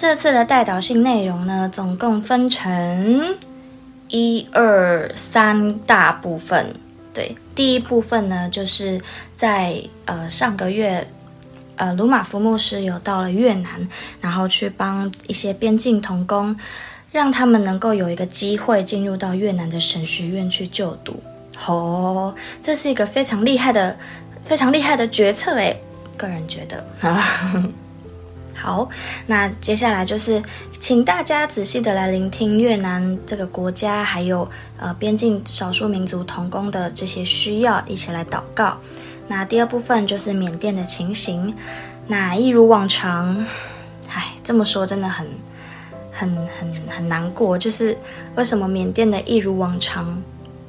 这次的代导性内容呢，总共分成一二三大部分。对，第一部分呢，就是在呃上个月，呃鲁马福牧师有到了越南，然后去帮一些边境童工，让他们能够有一个机会进入到越南的神学院去就读。哦，这是一个非常厉害的、非常厉害的决策诶，个人觉得。好，那接下来就是请大家仔细的来聆听越南这个国家，还有呃边境少数民族同工的这些需要，一起来祷告。那第二部分就是缅甸的情形，那一如往常，唉，这么说真的很、很、很、很难过，就是为什么缅甸的一如往常？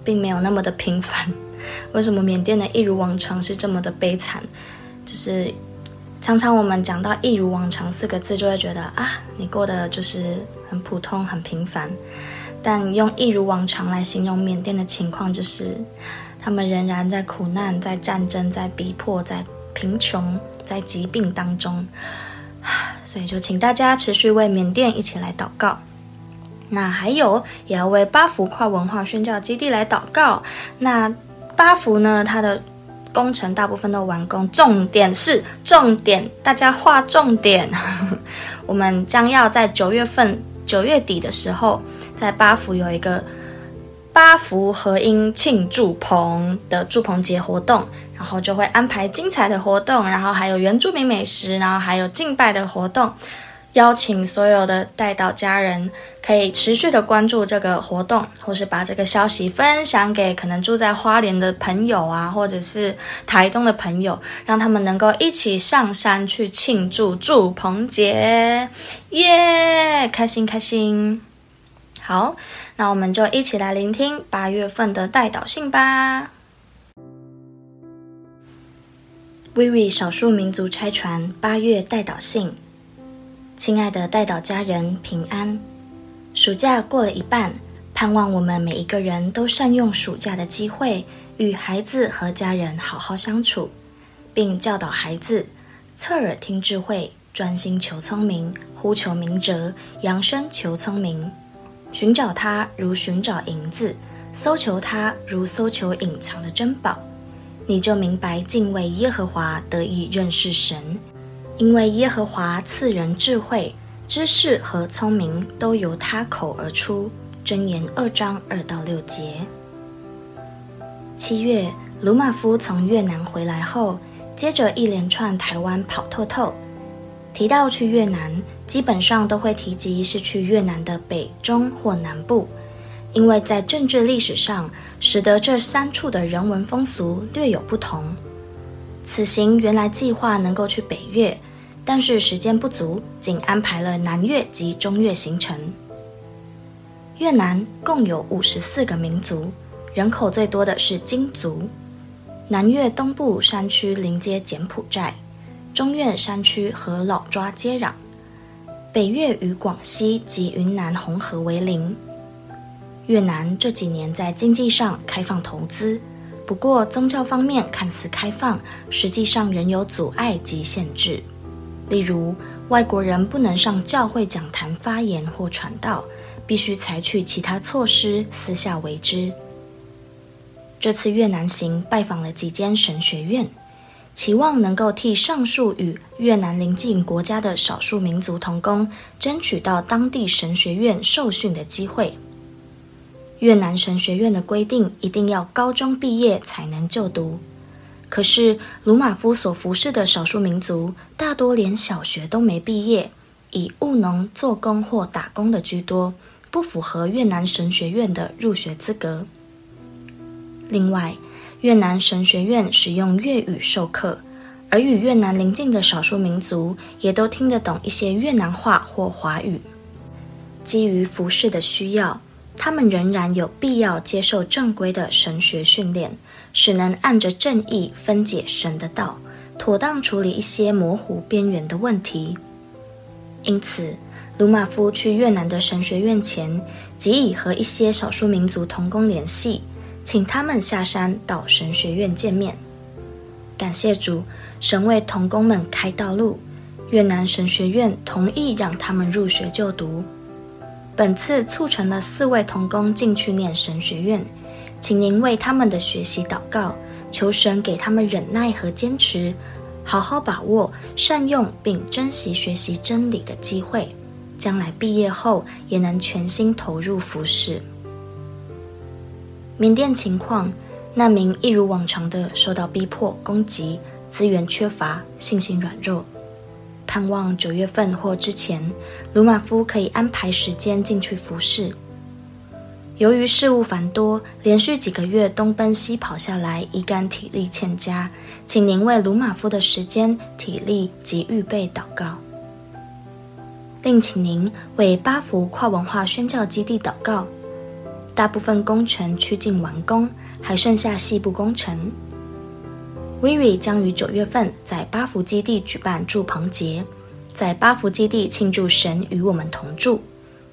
并没有那么的平凡，为什么缅甸的一如往常是这么的悲惨？就是常常我们讲到“一如往常”四个字，就会觉得啊，你过得就是很普通、很平凡。但用“一如往常”来形容缅甸的情况，就是他们仍然在苦难、在战争、在逼迫、在贫穷、在疾病当中。所以就请大家持续为缅甸一起来祷告。那还有，也要为八福跨文化宣教基地来祷告。那八福呢，它的工程大部分都完工，重点是重点，大家划重点。我们将要在九月份、九月底的时候，在八福有一个八福合音庆祝棚的祝棚节活动，然后就会安排精彩的活动，然后还有原住民美食，然后还有敬拜的活动。邀请所有的带岛家人可以持续的关注这个活动，或是把这个消息分享给可能住在花莲的朋友啊，或者是台东的朋友，让他们能够一起上山去庆祝祝棚节，耶！开心开心。好，那我们就一起来聆听八月份的带岛信吧。微微少数民族拆传八月带岛信。亲爱的代祷家人平安，暑假过了一半，盼望我们每一个人都善用暑假的机会，与孩子和家人好好相处，并教导孩子侧耳听智慧，专心求聪明，呼求明哲，扬声求聪明，寻找他如寻找银子，搜求他如搜求隐藏的珍宝，你就明白敬畏耶和华，得以认识神。因为耶和华赐人智慧、知识和聪明，都由他口而出。箴言二章二到六节。七月，卢马夫从越南回来后，接着一连串台湾跑透透。提到去越南，基本上都会提及是去越南的北、中或南部，因为在政治历史上，使得这三处的人文风俗略有不同。此行原来计划能够去北越。但是时间不足，仅安排了南越及中越行程。越南共有五十四个民族，人口最多的是金族。南越东部山区临接柬埔寨，中越山区和老抓接壤，北越与广西及云南红河为邻。越南这几年在经济上开放投资，不过宗教方面看似开放，实际上仍有阻碍及限制。例如，外国人不能上教会讲坛发言或传道，必须采取其他措施，私下为之。这次越南行拜访了几间神学院，期望能够替上述与越南邻近国家的少数民族同工争取到当地神学院受训的机会。越南神学院的规定一定要高中毕业才能就读，可是鲁马夫所服侍的少数民族大多连小学都没毕业，以务农、做工或打工的居多，不符合越南神学院的入学资格。另外，越南神学院使用粤语授课，而与越南邻近的少数民族也都听得懂一些越南话或华语。基于服侍的需要。他们仍然有必要接受正规的神学训练，使能按着正义分解神的道，妥当处理一些模糊边缘的问题。因此，鲁马夫去越南的神学院前，即已和一些少数民族同工联系，请他们下山到神学院见面。感谢主，神为同工们开道路，越南神学院同意让他们入学就读。本次促成了四位同工进去念神学院，请您为他们的学习祷告，求神给他们忍耐和坚持，好好把握、善用并珍惜学习真理的机会，将来毕业后也能全心投入服事。缅甸情况，难民一如往常的受到逼迫、攻击，资源缺乏，信心软弱。盼望九月份或之前，鲁马夫可以安排时间进去服侍。由于事务繁多，连续几个月东奔西跑下来，一干体力欠佳，请您为鲁马夫的时间、体力及预备祷告。另请您为八福跨文化宣教基地祷告。大部分工程趋近完工，还剩下细部工程。威瑞将于九月份在巴福基地举办祝棚节，在巴福基地庆祝神与我们同住。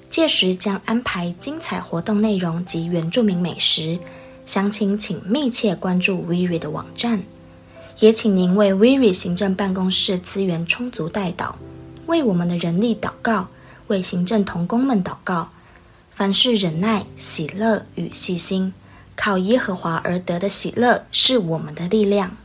届时将安排精彩活动内容及原住民美食，详情请密切关注威瑞的网站。也请您为威瑞行政办公室资源充足代祷，为我们的人力祷告，为行政同工们祷告。凡事忍耐、喜乐与细心，靠耶和华而得的喜乐是我们的力量。